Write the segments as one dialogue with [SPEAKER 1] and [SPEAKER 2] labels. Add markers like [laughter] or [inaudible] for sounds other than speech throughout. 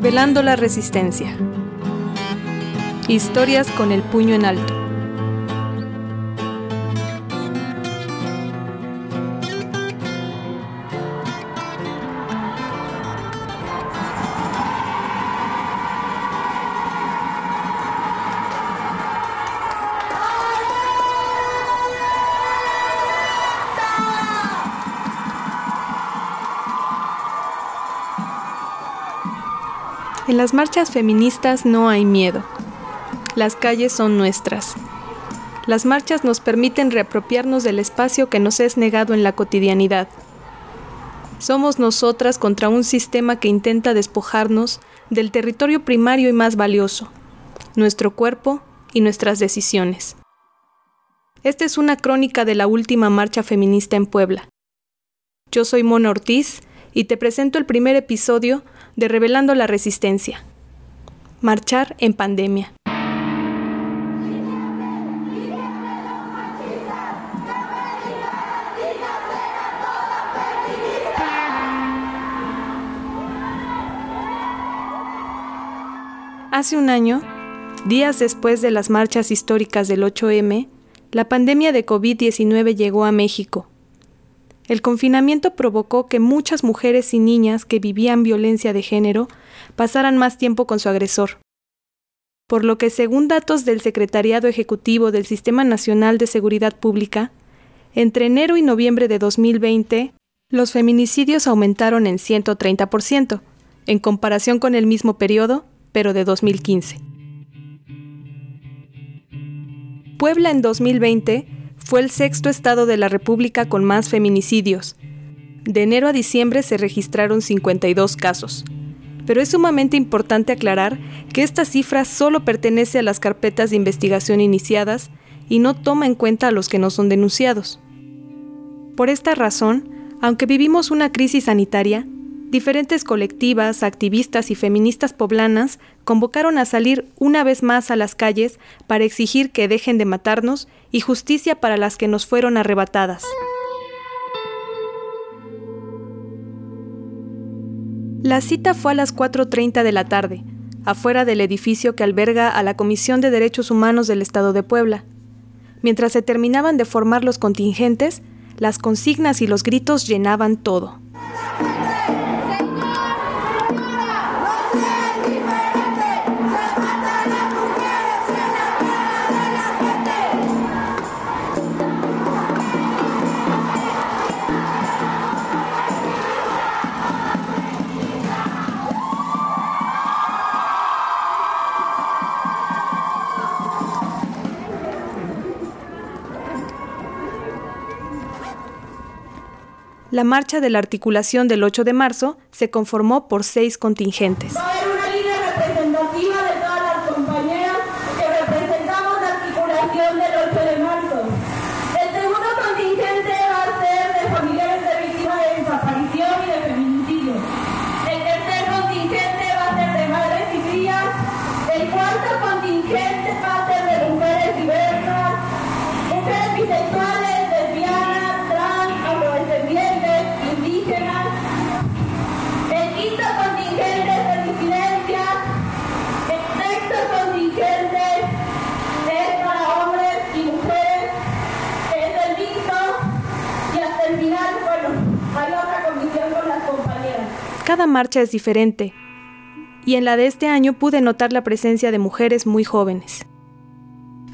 [SPEAKER 1] Revelando la Resistencia. Historias con el puño en alto. En las marchas feministas no hay miedo. Las calles son nuestras. Las marchas nos permiten reapropiarnos del espacio que nos es negado en la cotidianidad. Somos nosotras contra un sistema que intenta despojarnos del territorio primario y más valioso, nuestro cuerpo y nuestras decisiones. Esta es una crónica de la última marcha feminista en Puebla. Yo soy Mona Ortiz y te presento el primer episodio de Revelando la Resistencia. Marchar en pandemia. Hace un año, días después de las marchas históricas del 8M, la pandemia de COVID-19 llegó a México el confinamiento provocó que muchas mujeres y niñas que vivían violencia de género pasaran más tiempo con su agresor. Por lo que, según datos del Secretariado Ejecutivo del Sistema Nacional de Seguridad Pública, entre enero y noviembre de 2020, los feminicidios aumentaron en 130%, en comparación con el mismo periodo, pero de 2015. Puebla en 2020 fue el sexto estado de la República con más feminicidios. De enero a diciembre se registraron 52 casos. Pero es sumamente importante aclarar que esta cifra solo pertenece a las carpetas de investigación iniciadas y no toma en cuenta a los que no son denunciados. Por esta razón, aunque vivimos una crisis sanitaria, diferentes colectivas, activistas y feministas poblanas convocaron a salir una vez más a las calles para exigir que dejen de matarnos y justicia para las que nos fueron arrebatadas. La cita fue a las 4.30 de la tarde, afuera del edificio que alberga a la Comisión de Derechos Humanos del Estado de Puebla. Mientras se terminaban de formar los contingentes, las consignas y los gritos llenaban todo. La marcha de la articulación del 8 de marzo se conformó por seis contingentes. Cada marcha es diferente, y en la de este año pude notar la presencia de mujeres muy jóvenes.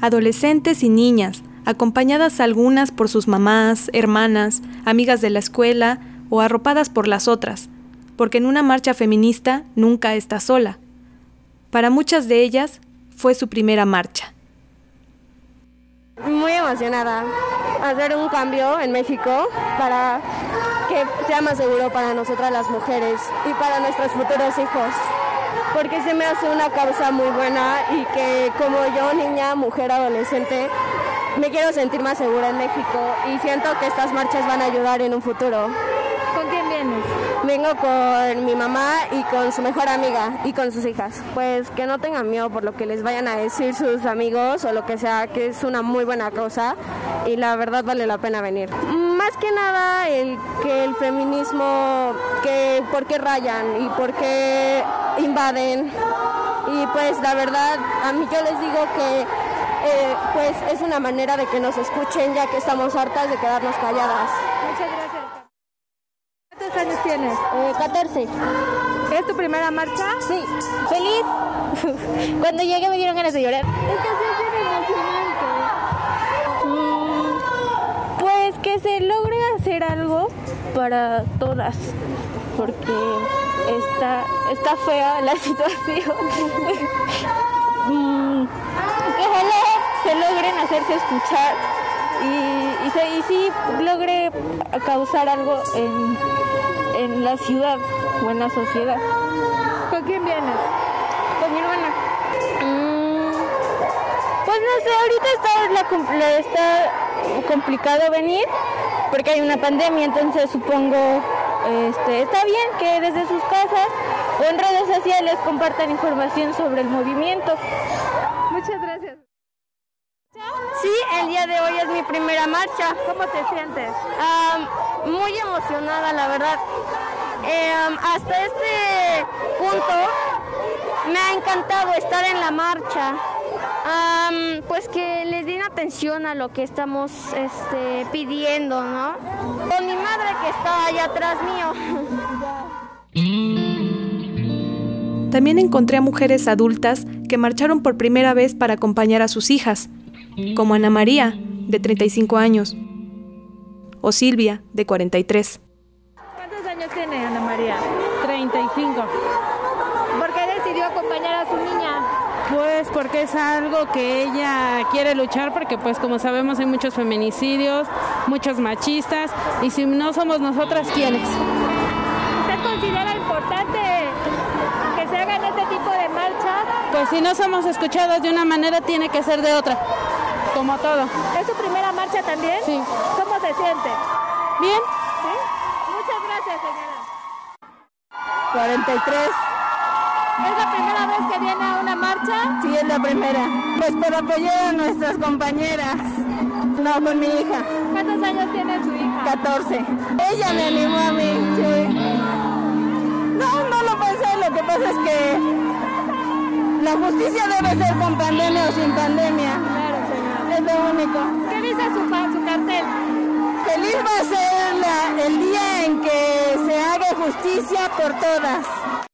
[SPEAKER 1] Adolescentes y niñas, acompañadas algunas por sus mamás, hermanas, amigas de la escuela o arropadas por las otras, porque en una marcha feminista nunca está sola. Para muchas de ellas fue su primera marcha.
[SPEAKER 2] Muy emocionada hacer un cambio en México para que sea más seguro para nosotras las mujeres y para nuestros futuros hijos. Porque se me hace una causa muy buena y que como yo, niña, mujer, adolescente, me quiero sentir más segura en México y siento que estas marchas van a ayudar en un futuro.
[SPEAKER 3] ¿Con quién vienes?
[SPEAKER 2] Vengo con mi mamá y con su mejor amiga y con sus hijas. Pues que no tengan miedo por lo que les vayan a decir sus amigos o lo que sea, que es una muy buena causa y la verdad vale la pena venir más que nada el que el feminismo, que por qué rayan y por qué invaden. Y pues la verdad, a mí yo les digo que eh, pues es una manera de que nos escuchen ya que estamos hartas de quedarnos calladas.
[SPEAKER 3] Muchas gracias. ¿Cuántos años tienes?
[SPEAKER 2] Eh, 14.
[SPEAKER 3] ¿Es tu primera marcha?
[SPEAKER 2] Sí, feliz. [laughs] Cuando llegué me dieron ganas de llorar.
[SPEAKER 3] Es que sí es bien emocionante.
[SPEAKER 2] Mm, pues que se logre hacer algo para todas, porque está, está fea la [laughs] situación. Mm, que ojalá se logren hacerse escuchar y, y, se- sí logre causar algo en, en la ciudad o en la sociedad.
[SPEAKER 3] ¿Con quién vienes?
[SPEAKER 2] Con mi hermana. Mm, pues no sé, ahorita está, la- está complicado venir porque hay una pandemia, entonces supongo este, está bien que desde sus casas o en redes sociales compartan información sobre el movimiento.
[SPEAKER 3] Muchas gracias.
[SPEAKER 2] Sí, el día de hoy es mi primera marcha.
[SPEAKER 3] ¿Cómo te sientes?
[SPEAKER 2] Am, muy emocionada, la verdad. Am, hasta este punto me ha encantado estar en la marcha. Am, pues que le den atención a lo que estamos este, pidiendo, ¿no? Con mi madre que está allá atrás mío. [laughs]
[SPEAKER 1] También encontré a mujeres adultas que marcharon por primera vez para acompañar a sus hijas, como Ana María, de 35 años, o Silvia, de 43.
[SPEAKER 3] ¿Cuántos años tiene Ana María?
[SPEAKER 4] 35.
[SPEAKER 3] ¿Por qué decidió acompañar a su niña?
[SPEAKER 4] Pues porque es algo que ella quiere luchar porque pues como sabemos hay muchos feminicidios, muchos machistas y si no somos nosotras, ¿quiénes?
[SPEAKER 3] ¿Usted considera importante que se hagan este tipo de marchas?
[SPEAKER 4] Pues si no somos escuchadas de una manera tiene que ser de otra, como todo.
[SPEAKER 3] ¿Es su primera marcha también?
[SPEAKER 4] Sí.
[SPEAKER 3] ¿Cómo se siente?
[SPEAKER 4] Bien,
[SPEAKER 3] ¿Sí? Muchas gracias, señora.
[SPEAKER 2] 43.
[SPEAKER 3] ¿Es la primera vez que viene a una marcha?
[SPEAKER 2] Sí, es la primera. Pues para apoyar a nuestras compañeras. No, con mi hija.
[SPEAKER 3] ¿Cuántos años tiene su hija?
[SPEAKER 2] 14. Ella me animó a mí, sí. No, no lo pensé, lo que pasa es que la justicia debe ser con pandemia o sin pandemia.
[SPEAKER 3] Claro, señora.
[SPEAKER 2] Es lo único.
[SPEAKER 3] ¿Qué dice su, su cartel?
[SPEAKER 2] Feliz va a ser la- el día en que se haga justicia por todas.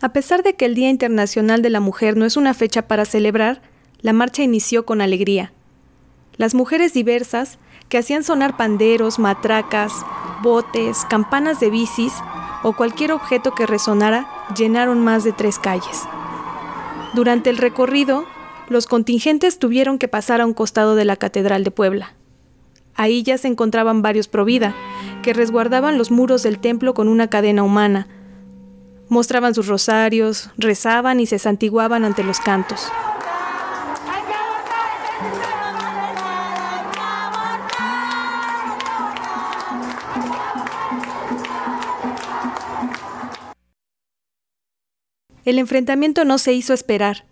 [SPEAKER 1] A pesar de que el Día Internacional de la Mujer no es una fecha para celebrar, la marcha inició con alegría. Las mujeres diversas, que hacían sonar panderos, matracas, botes, campanas de bicis o cualquier objeto que resonara, llenaron más de tres calles. Durante el recorrido, los contingentes tuvieron que pasar a un costado de la Catedral de Puebla. Ahí ya se encontraban varios provida, que resguardaban los muros del templo con una cadena humana, Mostraban sus rosarios, rezaban y se santiguaban ante los cantos. El enfrentamiento no se hizo esperar.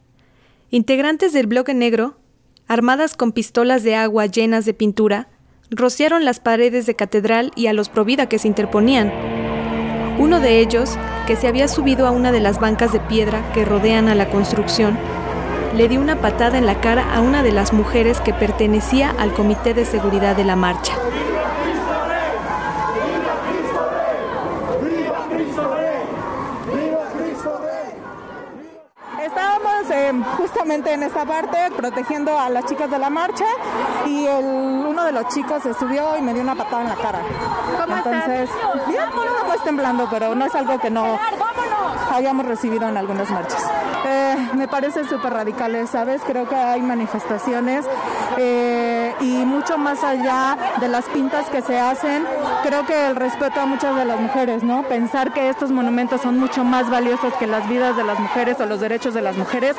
[SPEAKER 1] Integrantes del bloque negro, armadas con pistolas de agua llenas de pintura, rociaron las paredes de catedral y a los provida que se interponían. Uno de ellos, que se había subido a una de las bancas de piedra que rodean a la construcción, le dio una patada en la cara a una de las mujeres que pertenecía al comité de seguridad de la marcha.
[SPEAKER 5] Estábamos eh, justamente en esta parte protegiendo a las chicas de la marcha y el, uno de los chicos se subió y me dio una patada en la cara.
[SPEAKER 3] ¿Cómo estás?
[SPEAKER 5] Entonces, bien, nada más temblando, pero no es algo que no hayamos recibido en algunas marchas. Eh, me parece súper radicales, ¿sabes? Creo que hay manifestaciones eh, y mucho más allá de las pintas que se hacen, creo que el respeto a muchas de las mujeres, ¿no? Pensar que estos monumentos son mucho más valiosos que las vidas de las mujeres o los derechos de las mujeres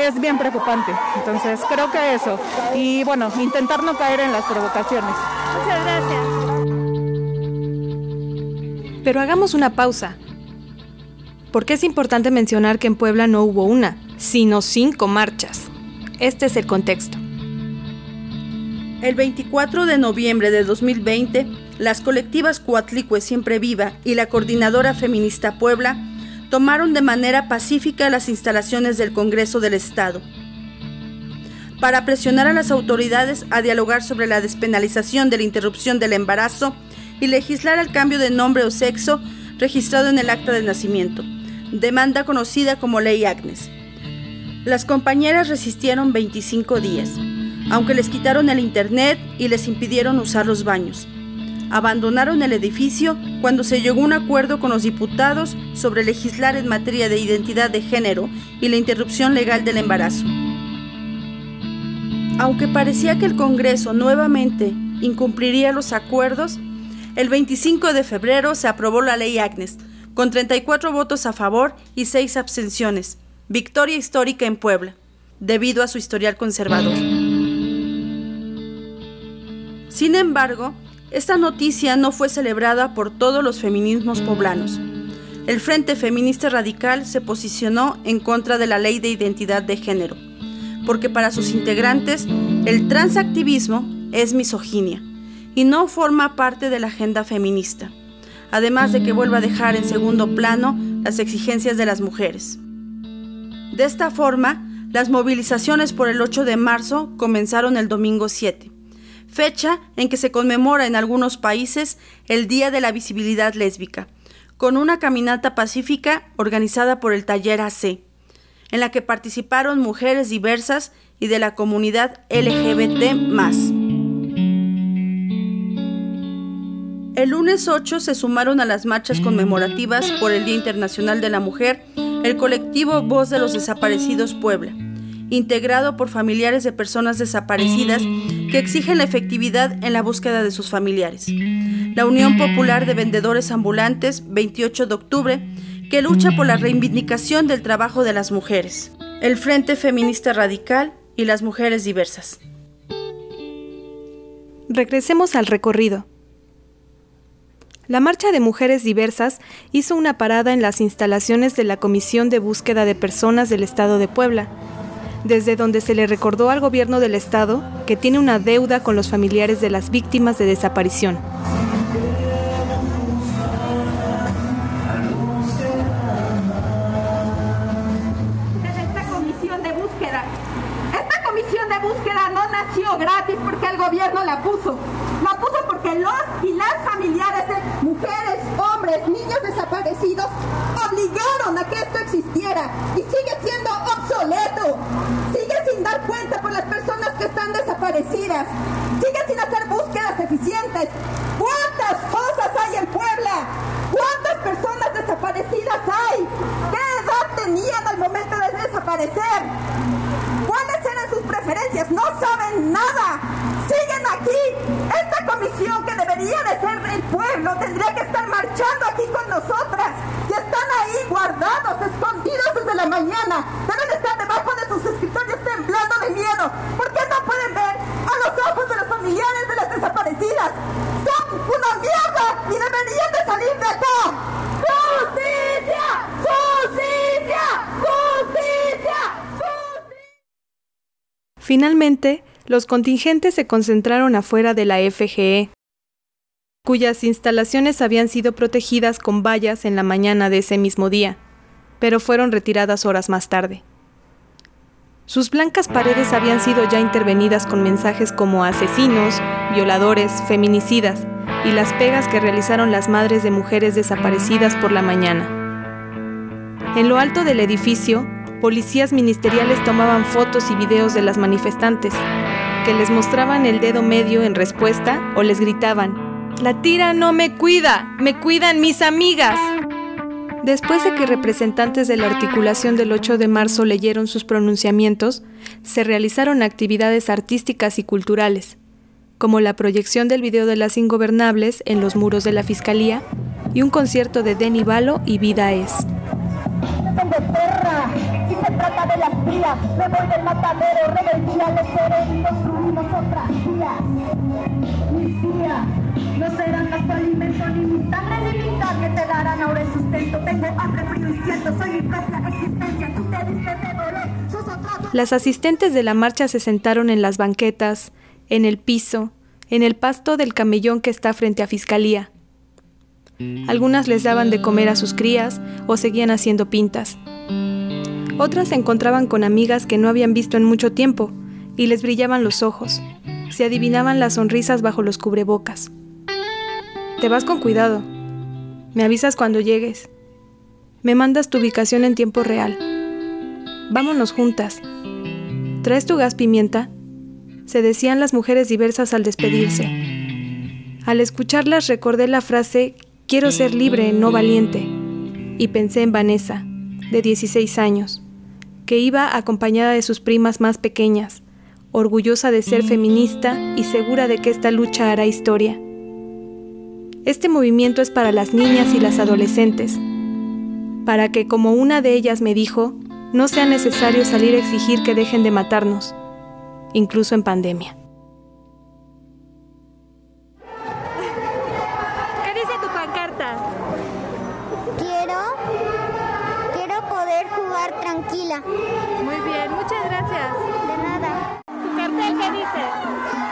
[SPEAKER 5] es bien preocupante. Entonces, creo que eso. Y bueno, intentar no caer en las provocaciones.
[SPEAKER 3] Muchas gracias.
[SPEAKER 1] Pero hagamos una pausa. Porque es importante mencionar que en Puebla no hubo una, sino cinco marchas. Este es el contexto.
[SPEAKER 6] El 24 de noviembre de 2020, las colectivas Coatlicue Siempre Viva y la Coordinadora Feminista Puebla tomaron de manera pacífica las instalaciones del Congreso del Estado para presionar a las autoridades a dialogar sobre la despenalización de la interrupción del embarazo y legislar el cambio de nombre o sexo registrado en el acta de nacimiento, demanda conocida como Ley Agnes. Las compañeras resistieron 25 días aunque les quitaron el internet y les impidieron usar los baños. Abandonaron el edificio cuando se llegó a un acuerdo con los diputados sobre legislar en materia de identidad de género y la interrupción legal del embarazo. Aunque parecía que el Congreso nuevamente incumpliría los acuerdos, el 25 de febrero se aprobó la ley Agnes, con 34 votos a favor y 6 abstenciones. Victoria histórica en Puebla, debido a su historial conservador. Sin embargo, esta noticia no fue celebrada por todos los feminismos poblanos. El Frente Feminista Radical se posicionó en contra de la ley de identidad de género, porque para sus integrantes el transactivismo es misoginia y no forma parte de la agenda feminista, además de que vuelva a dejar en segundo plano las exigencias de las mujeres. De esta forma, las movilizaciones por el 8 de marzo comenzaron el domingo 7 fecha en que se conmemora en algunos países el Día de la Visibilidad Lésbica, con una caminata pacífica organizada por el Taller AC, en la que participaron mujeres diversas y de la comunidad LGBT. El lunes 8 se sumaron a las marchas conmemorativas por el Día Internacional de la Mujer el colectivo Voz de los Desaparecidos Puebla integrado por familiares de personas desaparecidas que exigen la efectividad en la búsqueda de sus familiares. La Unión Popular de Vendedores Ambulantes, 28 de octubre, que lucha por la reivindicación del trabajo de las mujeres. El Frente Feminista Radical y las mujeres diversas.
[SPEAKER 1] Regresemos al recorrido. La Marcha de Mujeres Diversas hizo una parada en las instalaciones de la Comisión de Búsqueda de Personas del Estado de Puebla, desde donde se le recordó al gobierno del estado que tiene una deuda con los familiares de las víctimas de desaparición.
[SPEAKER 7] Esta comisión de búsqueda, no nació gratis porque el gobierno la puso. La puso porque los y las familiares de mujeres, niños desaparecidos obligaron a que esto existiera y sigue siendo obsoleto. Sigue sin dar cuenta por las personas que están desaparecidas. Sigue sin hacer búsquedas eficientes. ¿Cuántas cosas hay en Puebla? ¿Cuántas personas desaparecidas hay? ¿Qué edad tenían al momento de desaparecer? ¿Cuáles eran sus preferencias? No saben nada. Siguen aquí. Esta comisión que debería de ser el pueblo tendría que estar marchando aquí con nosotras. Y están ahí guardados, escondidos desde la mañana. Deben estar debajo de sus escritorios temblando de miedo. ¿Por qué no pueden ver a los ojos de los familiares de las desaparecidas? Son una mierda y deberían de salir de acá. ¡Justicia! ¡Justicia! ¡Justicia!
[SPEAKER 1] Finalmente, los contingentes se concentraron afuera de la FGE, cuyas instalaciones habían sido protegidas con vallas en la mañana de ese mismo día, pero fueron retiradas horas más tarde. Sus blancas paredes habían sido ya intervenidas con mensajes como asesinos, violadores, feminicidas y las pegas que realizaron las madres de mujeres desaparecidas por la mañana. En lo alto del edificio, policías ministeriales tomaban fotos y videos de las manifestantes, les mostraban el dedo medio en respuesta o les gritaban, La tira no me cuida, me cuidan mis amigas. Después de que representantes de la articulación del 8 de marzo leyeron sus pronunciamientos, se realizaron actividades artísticas y culturales, como la proyección del video de las ingobernables en los muros de la Fiscalía y un concierto de Denny Balo y Vida es.
[SPEAKER 8] Se trata de las crías, me voy del matadero, rebeldía, le seré y construimos otra vía. Mis días no serán más tu alimento, ni mi sangre ni mi carne te darán ahora el sustento. Tengo hambre, frío y siento, soy mi propia existencia. Tú te diste sus otros
[SPEAKER 1] Las asistentes de la marcha se sentaron en las banquetas en el piso, en el pasto del camellón que está frente a Fiscalía. Algunas les daban de comer a sus crías o seguían haciendo pintas. Otras se encontraban con amigas que no habían visto en mucho tiempo y les brillaban los ojos. Se adivinaban las sonrisas bajo los cubrebocas. Te vas con cuidado. Me avisas cuando llegues. Me mandas tu ubicación en tiempo real. Vámonos juntas. ¿Traes tu gas pimienta? Se decían las mujeres diversas al despedirse. Al escucharlas recordé la frase Quiero ser libre, no valiente, y pensé en Vanessa, de 16 años, que iba acompañada de sus primas más pequeñas, orgullosa de ser feminista y segura de que esta lucha hará historia. Este movimiento es para las niñas y las adolescentes, para que, como una de ellas me dijo, no sea necesario salir a exigir que dejen de matarnos, incluso en pandemia.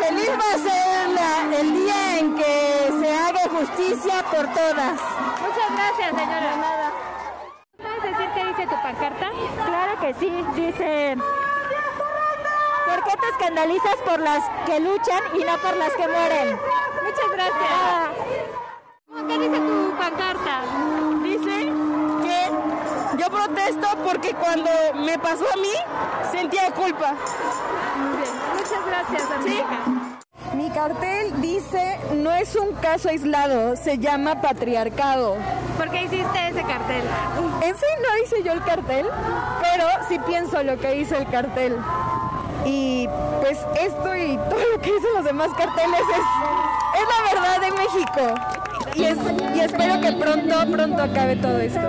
[SPEAKER 9] Feliz va a ser la- el día en que se haga justicia por todas.
[SPEAKER 3] Muchas gracias, señora.
[SPEAKER 10] Nada.
[SPEAKER 3] ¿Puedes decir qué dice tu pancarta?
[SPEAKER 11] Claro que sí, dice... ¿Por qué te escandalizas por las que luchan y no por las que mueren?
[SPEAKER 3] Muchas gracias. ¿Qué dice tu pancarta?
[SPEAKER 9] Dice que yo protesto porque cuando me pasó a mí sentía culpa.
[SPEAKER 3] Gracias, Angélica.
[SPEAKER 9] Mi cartel dice no es un caso aislado, se llama patriarcado.
[SPEAKER 3] ¿Por qué hiciste ese cartel?
[SPEAKER 9] En sí no hice yo el cartel, pero sí pienso lo que hizo el cartel. Y pues esto y todo lo que dicen los demás carteles es, es la verdad de México. Y, es- y espero que pronto, pronto acabe todo esto.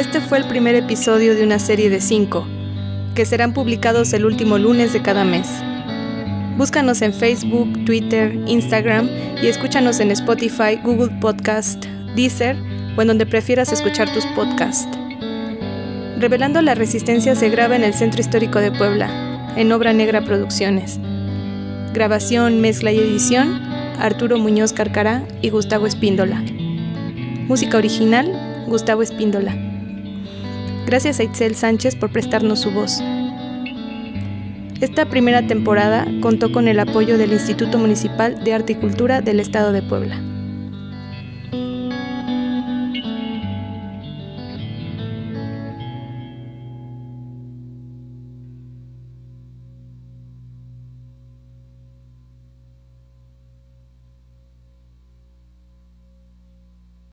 [SPEAKER 1] Este fue el primer episodio de una serie de cinco, que serán publicados el último lunes de cada mes. Búscanos en Facebook, Twitter, Instagram y escúchanos en Spotify, Google Podcast, Deezer o en donde prefieras escuchar tus podcasts. Revelando la Resistencia se graba en el Centro Histórico de Puebla, en Obra Negra Producciones. Grabación, mezcla y edición, Arturo Muñoz Carcará y Gustavo Espíndola. Música original, Gustavo Espíndola. Gracias a Itzel Sánchez por prestarnos su voz. Esta primera temporada contó con el apoyo del Instituto Municipal de Arte y Cultura del Estado de Puebla.